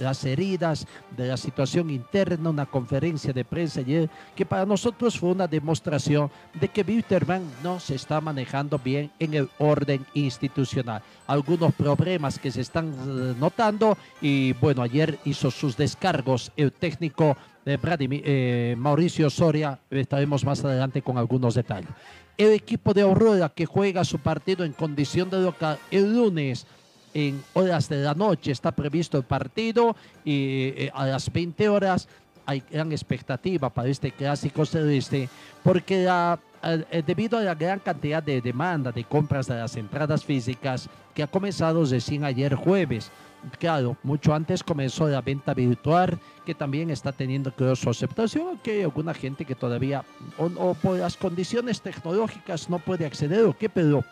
las heridas de la situación interna, una conferencia de prensa ayer que para nosotros fue una demostración de que Wisterman no se está manejando bien en el orden institucional. Algunos problemas que se están eh, notando y bueno, ayer hizo sus descargos el técnico de Vladimir- eh, Mauricio Soria, estaremos más adelante con algunos detalles. El equipo de Aurora que juega su partido en condición de local el lunes en horas de la noche está previsto el partido y eh, a las 20 horas hay gran expectativa para este clásico celeste porque la- al- eh, debido a la gran cantidad de demanda de compras de las entradas físicas que ha comenzado recién ayer jueves. Claro, mucho antes comenzó la venta virtual que también está teniendo creo, su aceptación, que hay alguna gente que todavía o, o por las condiciones tecnológicas no puede acceder o qué, pero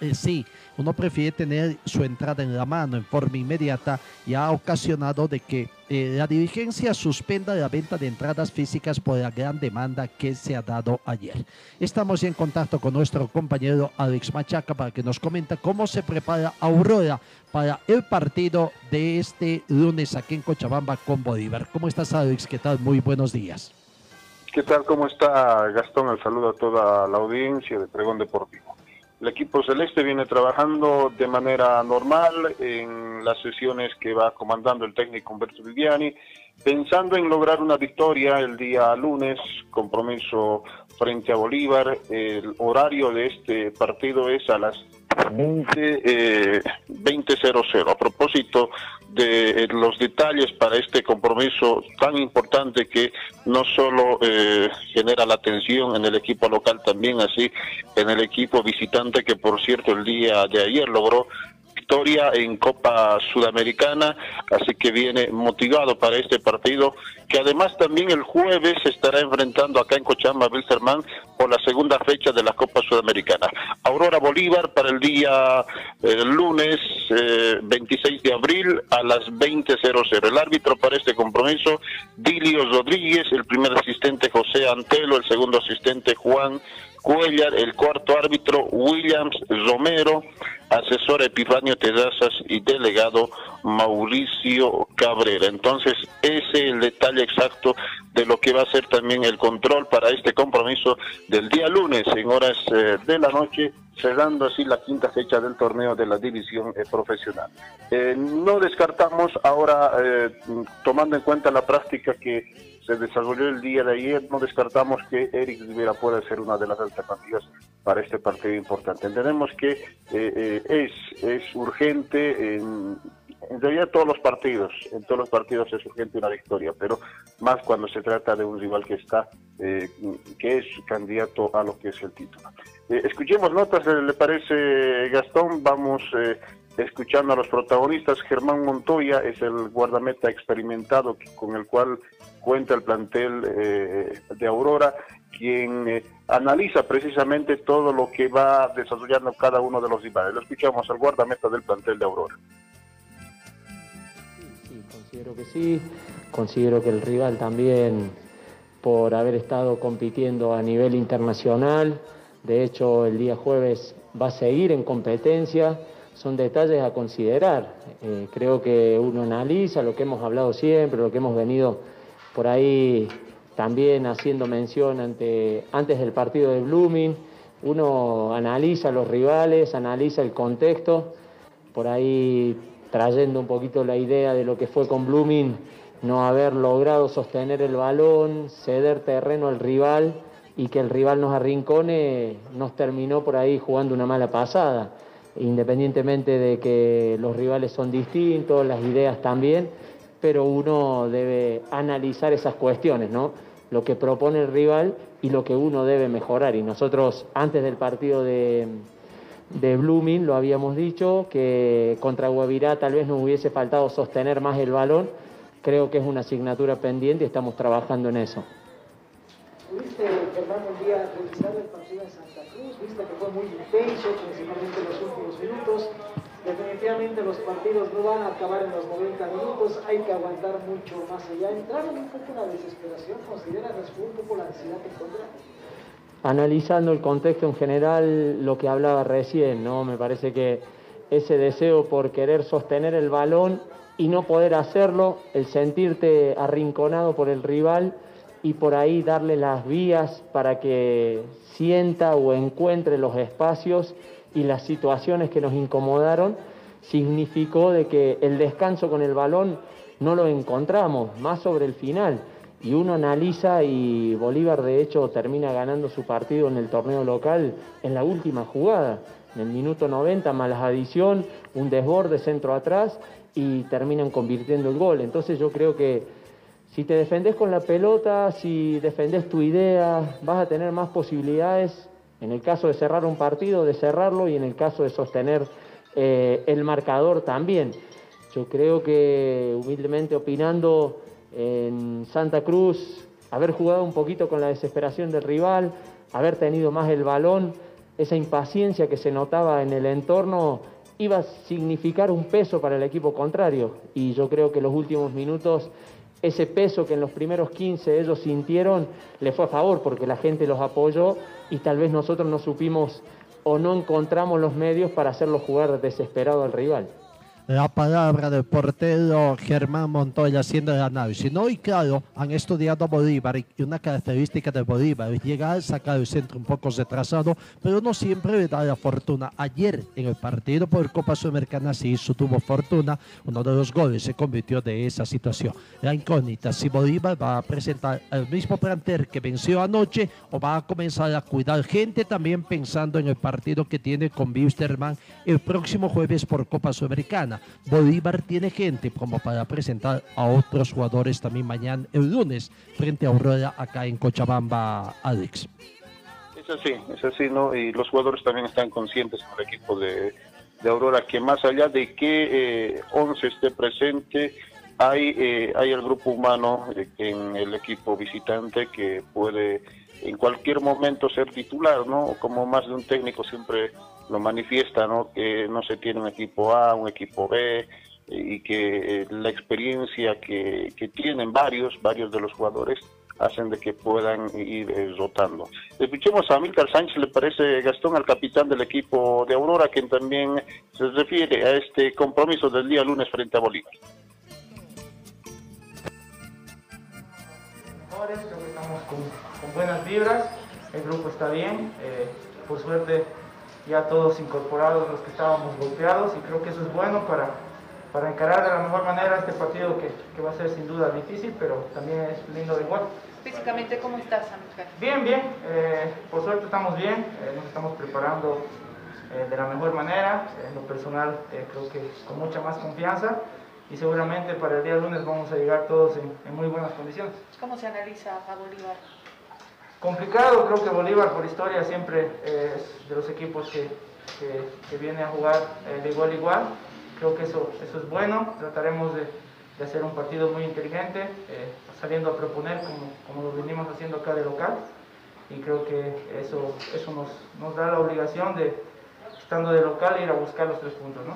eh, sí, uno prefiere tener su entrada en la mano en forma inmediata y ha ocasionado de que eh, la dirigencia suspenda la venta de entradas físicas por la gran demanda que se ha dado ayer. Estamos en contacto con nuestro compañero Alex Machaca para que nos comenta cómo se prepara Aurora para el partido de este lunes aquí en Cochabamba con Bolívar. ¿Cómo estás Alex? ¿Qué tal? Muy buenos días. ¿Qué tal? ¿Cómo está Gastón? El saludo a toda la audiencia de Pregón Deportivo. El equipo celeste viene trabajando de manera normal en las sesiones que va comandando el técnico Humberto Viviani, pensando en lograr una victoria el día lunes, compromiso frente a Bolívar. El horario de este partido es a las 20, eh, 20.00. A propósito de eh, los detalles para este compromiso tan importante que no solo eh, genera la atención en el equipo local, también así en el equipo visitante que por cierto el día de ayer logró victoria en Copa Sudamericana, así que viene motivado para este partido, que además también el jueves estará enfrentando acá en Cochabamba, Wilstermann, por la segunda fecha de la Copa Sudamericana. Aurora Bolívar para el día eh, lunes eh, 26 de abril a las 20.00. El árbitro para este compromiso, Dilio Rodríguez, el primer asistente José Antelo, el segundo asistente Juan Cuellar, el cuarto árbitro Williams Romero, asesor Epifanio Tedazas y delegado Mauricio Cabrera. Entonces, ese es el detalle exacto de lo que va a ser también el control para este compromiso del día lunes en horas eh, de la noche, cerrando así la quinta fecha del torneo de la división eh, profesional. Eh, no descartamos ahora, eh, tomando en cuenta la práctica que se desarrolló el día de ayer, no descartamos que Eric Rivera pueda ser una de las alternativas para este partido importante. Entendemos que eh, eh, es, es urgente en, en realidad todos los partidos, en todos los partidos es urgente una victoria, pero más cuando se trata de un rival que está, eh, que es candidato a lo que es el título. escuchemos notas, ¿le parece Gastón? Vamos escuchando a los protagonistas. Germán Montoya es el guardameta experimentado con el cual cuenta el plantel de Aurora quien eh, analiza precisamente todo lo que va desarrollando cada uno de los rivales. Lo escuchamos al guardameta del plantel de Aurora. Sí, considero que sí. Considero que el rival también, por haber estado compitiendo a nivel internacional, de hecho el día jueves va a seguir en competencia, son detalles a considerar. Eh, creo que uno analiza lo que hemos hablado siempre, lo que hemos venido por ahí también haciendo mención ante, antes del partido de Blooming, uno analiza los rivales, analiza el contexto, por ahí trayendo un poquito la idea de lo que fue con Blooming, no haber logrado sostener el balón, ceder terreno al rival y que el rival nos arrincone, nos terminó por ahí jugando una mala pasada. Independientemente de que los rivales son distintos, las ideas también, pero uno debe analizar esas cuestiones, ¿no? lo que propone el rival y lo que uno debe mejorar. Y nosotros antes del partido de, de Blooming lo habíamos dicho, que contra Guavirá tal vez nos hubiese faltado sostener más el balón. Creo que es una asignatura pendiente y estamos trabajando en eso. ¿Pudiste, Fernando, un día el partido que fue muy intenso, principalmente en los últimos minutos? definitivamente los partidos no van a acabar en los 90 minutos, hay que aguantar mucho más allá. Entraron un poco la desesperación, considera un poco la ansiedad que encuentra. Analizando el contexto en general, lo que hablaba recién, ¿no? Me parece que ese deseo por querer sostener el balón y no poder hacerlo, el sentirte arrinconado por el rival y por ahí darle las vías para que sienta o encuentre los espacios y las situaciones que nos incomodaron significó de que el descanso con el balón no lo encontramos, más sobre el final. Y uno analiza y Bolívar de hecho termina ganando su partido en el torneo local en la última jugada, en el minuto 90, malas adición, un desborde centro atrás y terminan convirtiendo el gol. Entonces yo creo que si te defendés con la pelota, si defendés tu idea, vas a tener más posibilidades en el caso de cerrar un partido, de cerrarlo y en el caso de sostener eh, el marcador también. Yo creo que, humildemente opinando, en Santa Cruz, haber jugado un poquito con la desesperación del rival, haber tenido más el balón, esa impaciencia que se notaba en el entorno, iba a significar un peso para el equipo contrario. Y yo creo que los últimos minutos ese peso que en los primeros 15 ellos sintieron le fue a favor porque la gente los apoyó y tal vez nosotros no supimos o no encontramos los medios para hacerlo jugar desesperado al rival la palabra del portero Germán Montoya haciendo el análisis. No, y claro, han estudiado Bolívar y una característica de Bolívar es llegar, sacar el centro un poco retrasado, pero no siempre le da la fortuna. Ayer en el partido por Copa Sudamericana sí hizo, tuvo fortuna, uno de los goles se convirtió de esa situación. La incógnita, si Bolívar va a presentar el mismo plantel que venció anoche o va a comenzar a cuidar gente también pensando en el partido que tiene con Wisterman el próximo jueves por Copa Sudamericana. Bolívar tiene gente como para presentar a otros jugadores también mañana, el lunes, frente a Aurora acá en Cochabamba, Alex. Es así, es así, ¿no? Y los jugadores también están conscientes con el equipo de, Aurora que más allá de que eh, 11 esté presente, hay, eh, hay el grupo humano eh, en el equipo visitante que puede en cualquier momento ser titular, ¿no? Como más de un técnico siempre lo manifiesta, ¿no? Que no se tiene un equipo A, un equipo B y que eh, la experiencia que, tienen varios, varios de los jugadores hacen de que puedan ir eh, rotando. Escuchemos a Milcar Sánchez, le parece Gastón, al capitán del equipo de Aurora, quien también se refiere a este compromiso del día lunes frente a Bolívar. estamos con, buenas vibras, el grupo está bien, eh, por suerte ya todos incorporados los que estábamos golpeados y creo que eso es bueno para, para encarar de la mejor manera este partido que, que va a ser sin duda difícil, pero también es lindo de igual. Físicamente, ¿cómo estás, Amílcar? Bien, bien. Eh, por suerte estamos bien. Eh, nos estamos preparando eh, de la mejor manera. En lo personal, creo que con mucha más confianza. Y seguramente para el día lunes vamos a llegar todos en, en muy buenas condiciones. ¿Cómo se analiza a Bolívar? Complicado, creo que Bolívar por historia siempre es de los equipos que, que, viene a jugar de igual a igual. Creo que eso, eso es bueno. Trataremos de, de hacer un partido muy inteligente, eh, saliendo a proponer como, como, lo venimos haciendo acá de local. Y creo que eso, eso nos, nos da la obligación de, estando de local, ir a buscar los tres puntos. ¿no?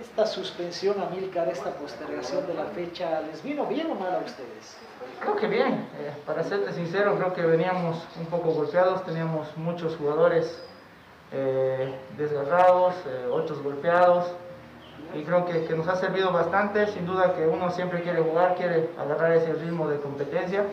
¿Esta suspensión, Amílcar, esta postergación de la fecha, les vino bien o mal a ustedes? Creo que bien. Eh, para serte sincero, creo que veníamos un poco golpeados, teníamos muchos jugadores eh, desgarrados, eh, otros golpeados y creo que, que, nos ha servido bastante. Sin duda que uno siempre quiere jugar, quiere agarrar ese ritmo de competencia,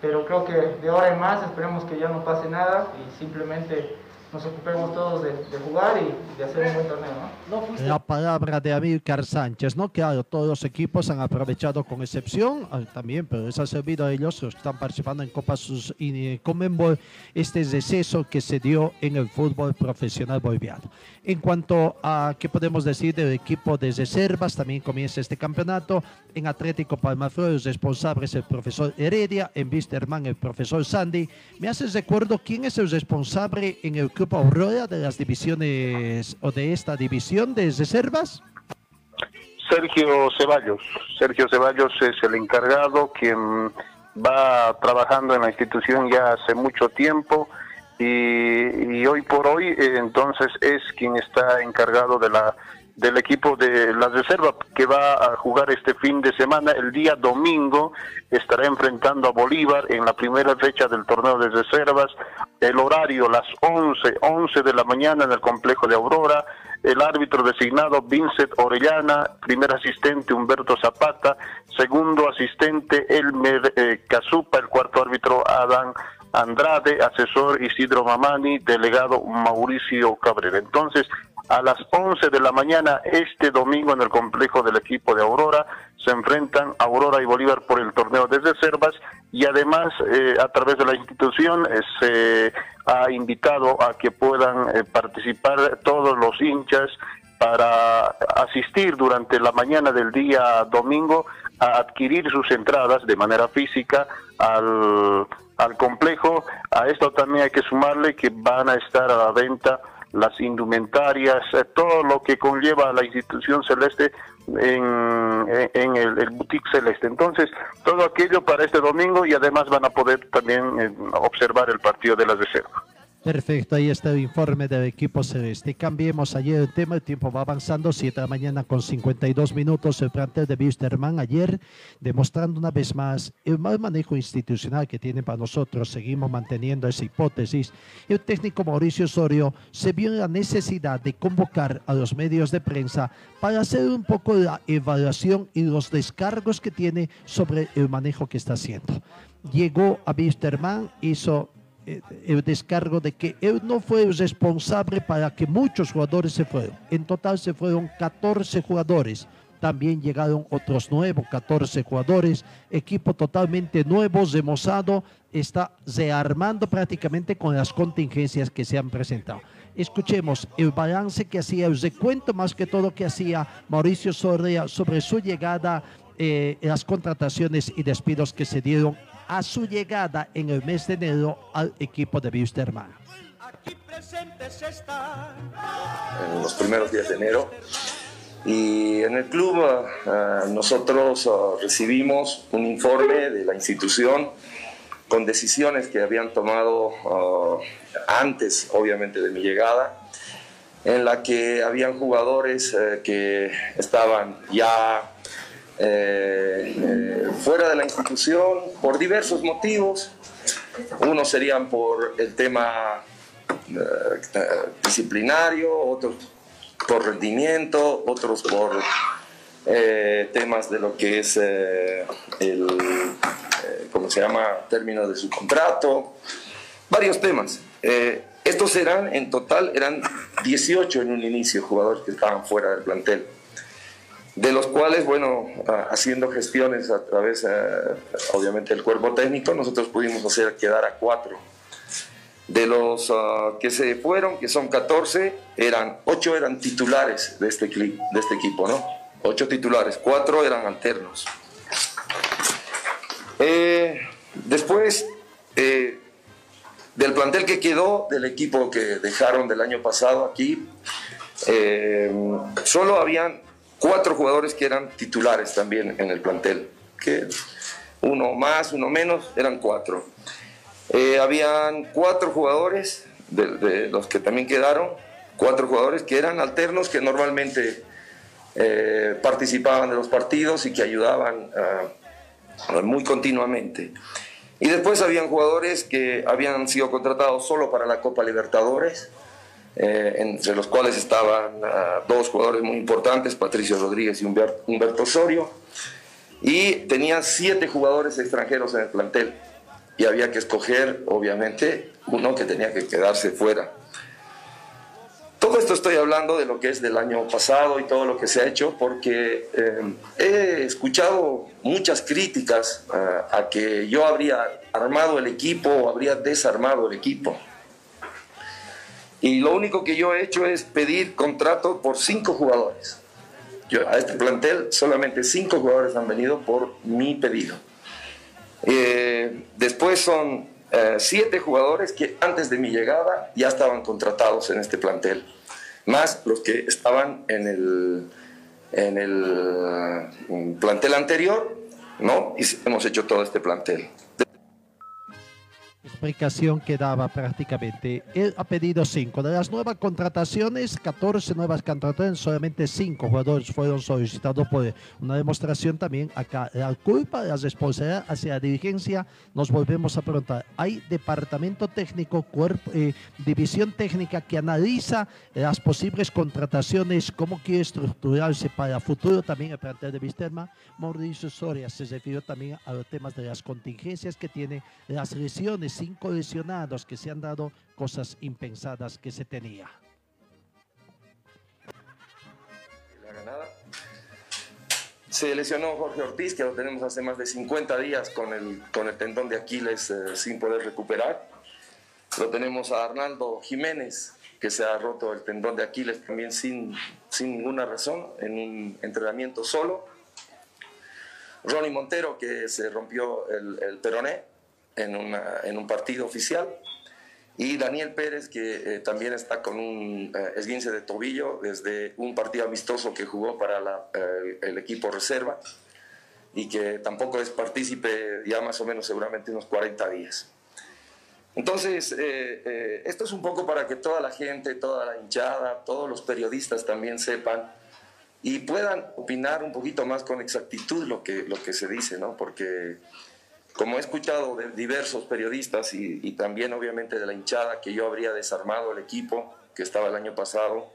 pero creo que de ahora en más esperemos que ya no pase nada y simplemente nos ocupemos todos de, de, jugar y de hacer un buen torneo. ¿no? La palabra de Amílcar Sánchez, ¿no? Claro, todos los equipos han aprovechado con excepción ah, también, pero les ha servido a ellos, los que están participando en Copas y Conmebol, este deceso que se dio en el fútbol profesional boliviano. En cuanto a qué podemos decir del equipo de reservas, también comienza este campeonato. En Atlético Palmaflor, los responsables el profesor Heredia, en Wisterman el profesor Sandy. ¿Me haces recuerdo quién es el responsable en el Club Aurora de las divisiones o de esta división de reservas? Sergio Ceballos. Sergio Ceballos es el encargado, quien va trabajando en la institución ya hace mucho tiempo y, hoy por hoy eh, entonces es quien está encargado de la del equipo de la reserva que va a jugar este fin de semana. El día domingo estará enfrentando a Bolívar en la primera fecha del torneo de reservas. El horario las 11, 11 de la mañana en el complejo de Aurora. El árbitro designado Vincent Orellana, primer asistente Humberto Zapata, segundo asistente Elmer eh, Casupa, el cuarto árbitro Adán Andrade, asesor Isidro Mamani, delegado Mauricio Cabrera. Entonces, a las 11 de la mañana este domingo en el complejo del equipo de Aurora se enfrentan Aurora y Bolívar por el torneo de reservas y además eh, a través de la institución eh, se ha invitado a que puedan eh, participar todos los hinchas para asistir durante la mañana del día domingo a adquirir sus entradas de manera física al, al complejo. A esto también hay que sumarle que van a estar a la venta las indumentarias, eh, todo lo que conlleva la institución celeste en, en el, boutique celeste. Entonces, todo aquello para este domingo y además van a poder también eh, observar el partido de la reserva. Perfecto, ahí está el informe del equipo celeste. Cambiemos ayer el tema, el tiempo va avanzando, 7 de la mañana con 52 minutos, el plantel de Wisterman ayer, demostrando una vez más el mal manejo institucional que tiene para nosotros, seguimos manteniendo esa hipótesis. El técnico Mauricio Osorio se vio en la necesidad de convocar a los medios de prensa para hacer un poco la evaluación y los descargos que tiene sobre el manejo que está haciendo. Llegó a Wisterman, hizo el descargo de que él no fue responsable para que muchos jugadores se fueron. En total se fueron 14 jugadores. También llegaron otros nuevos 14 jugadores. Equipo totalmente nuevo, remozado. Está rearmando prácticamente con las contingencias que se han presentado. Escuchemos el balance que hacía, el recuento más que todo que hacía Mauricio Sorrea sobre su llegada, eh, las contrataciones y despidos que se dieron a su llegada en el mes de enero al equipo de Wisterman. En los primeros días de enero. Y en el club uh, nosotros uh, recibimos un informe de la institución con decisiones que habían tomado uh, antes, obviamente, de mi llegada, en la que habían jugadores que estaban ya eh, eh, fuera de la institución por diversos motivos. Unos serían por el tema eh, disciplinario, otros por rendimiento, otros por temas de lo que es el, ¿cómo se llama?, término de su contrato, varios temas. estos eran, en total, eran 18 en un inicio jugadores que estaban fuera del plantel. De los cuales, bueno, haciendo gestiones a través, eh, obviamente, del cuerpo técnico, nosotros pudimos hacer quedar a cuatro. De los ah, que se fueron, que son 14, eran, 8 eran titulares de este, de este equipo, ¿no? 8 titulares, 4 eran alternos. Eh, después, eh, del plantel que quedó, del equipo que dejaron del año pasado aquí, solo habían cuatro jugadores que eran titulares también en el plantel, que uno más, uno menos, eran cuatro. Eh, habían cuatro jugadores, de, los que también quedaron, cuatro jugadores que eran alternos, que normalmente eh, participaban de los partidos y que ayudaban ah, muy continuamente. Y después habían jugadores que habían sido contratados solo para la Copa Libertadores, eh, entre los cuales estaban ah, dos jugadores muy importantes, Patricio Rodríguez y Humberto Osorio, y tenían siete jugadores extranjeros en el plantel, y había que escoger, obviamente, uno que tenía que quedarse fuera. Todo esto estoy hablando de lo que es del año pasado y todo lo que se ha hecho, porque eh, he escuchado muchas críticas ah, a que yo habría armado el equipo o habría desarmado el equipo. Y lo único que yo he hecho es pedir contrato por cinco jugadores. Yo, a este plantel solamente cinco jugadores han venido por mi pedido. Eh, después son eh, siete jugadores que antes de mi llegada ya estaban contratados en este plantel, más los que estaban en el, en el mm, plantel anterior, ¿no? Y hemos hecho todo este plantel explicación que daba prácticamente. Él ha pedido cinco. De las nuevas contrataciones, 14 nuevas contrataciones, solamente cinco jugadores fueron solicitados por una demostración también acá. La culpa, la responsabilidad hacia la dirigencia, nos volvemos a preguntar. Hay departamento técnico, cuerpo, eh, división técnica que analiza las posibles contrataciones, cómo quiere estructurarse para el futuro también el plantel de Wisterman. Mauricio Soria se refirió también a los temas de las contingencias que tiene, las lesiones cinco lesionados que se han dado cosas impensadas que se tenía. Se lesionó Jorge Ortiz, que lo tenemos hace más de 50 días con el, con el tendón de Aquiles eh, sin poder recuperar. Lo tenemos a Arnaldo Jiménez, que se ha roto el tendón de Aquiles también sin, sin ninguna razón, en un entrenamiento solo. Ronnie Montero, que se rompió el, el peroné en, en un partido oficial. Y Daniel Pérez, que eh, también está con un eh, esguince de tobillo desde un partido amistoso que jugó para la, eh, el equipo reserva y que tampoco es partícipe ya más o menos seguramente unos 40 días. Entonces, esto es un poco para que toda la gente, toda la hinchada, todos los periodistas también sepan y puedan opinar un poquito más con exactitud lo que, lo que se dice, ¿no? Porque como he escuchado de diversos periodistas y, también obviamente de la hinchada que yo habría desarmado el equipo que estaba el año pasado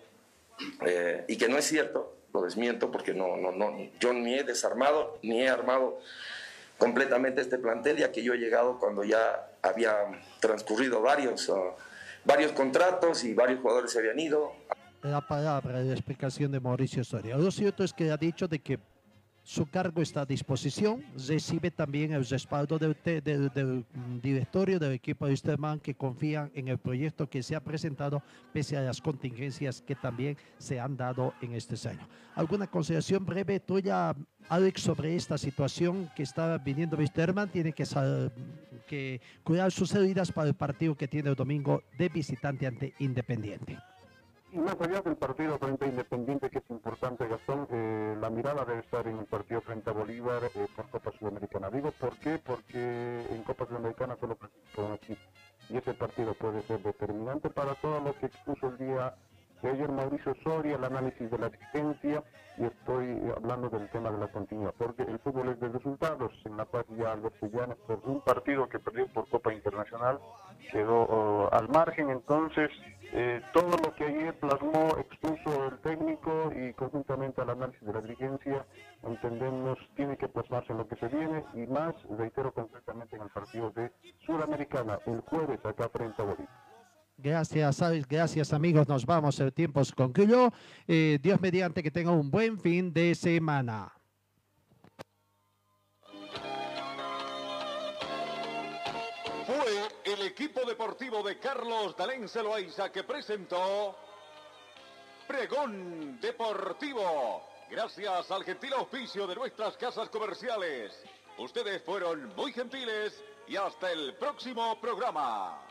eh, y que no es cierto, lo desmiento porque no, no, no, yo ni he desarmado ni he armado completamente este plantel ya que yo he llegado cuando ya había transcurrido varios, uh, varios contratos y varios jugadores se habían ido. La palabra de la explicación de Mauricio Soria. Lo cierto es que ha dicho de que su cargo está a disposición, recibe también el respaldo del, del, mm, directorio del equipo de Wisterman que confían en el proyecto que se ha presentado pese a las contingencias que también se han dado en este año. ¿Alguna consideración breve tuya, Alex, sobre esta situación que está viniendo Wisterman? Tiene que cuidar sus heridas para el partido que tiene el domingo de visitante ante Independiente. Y más allá del partido frente a Independiente, que es importante, Gastón, eh, la mirada debe estar en el partido frente a Bolívar eh, por Copa Sudamericana. Digo, ¿por qué? Porque en Copa Sudamericana solo participa un. Y ese partido puede ser determinante para todo lo que expuso el día ayer Mauricio Soria, el análisis de la asistencia, y estoy hablando del tema de la continuidad, porque el fútbol es de resultados. En La Paz ya Alberto Llanos, por un partido que perdió por Copa Internacional, quedó oh, al margen, entonces eh, todo lo que ayer plasmó, expuso el técnico y conjuntamente al análisis de la dirigencia, entendemos, tiene que plasmarse en lo que se viene y más, reitero concretamente en el partido de Sudamericana, el jueves acá frente a Bolivia. Gracias, gracias amigos. Nos vamos, el tiempo se concluyó. Eh, Dios mediante que tenga un buen fin de semana. Fue el equipo deportivo de Carlos Dalén Celoaiza que presentó Pregón Deportivo. Gracias al gentil auspicio de nuestras casas comerciales. Ustedes fueron muy gentiles y hasta el próximo programa.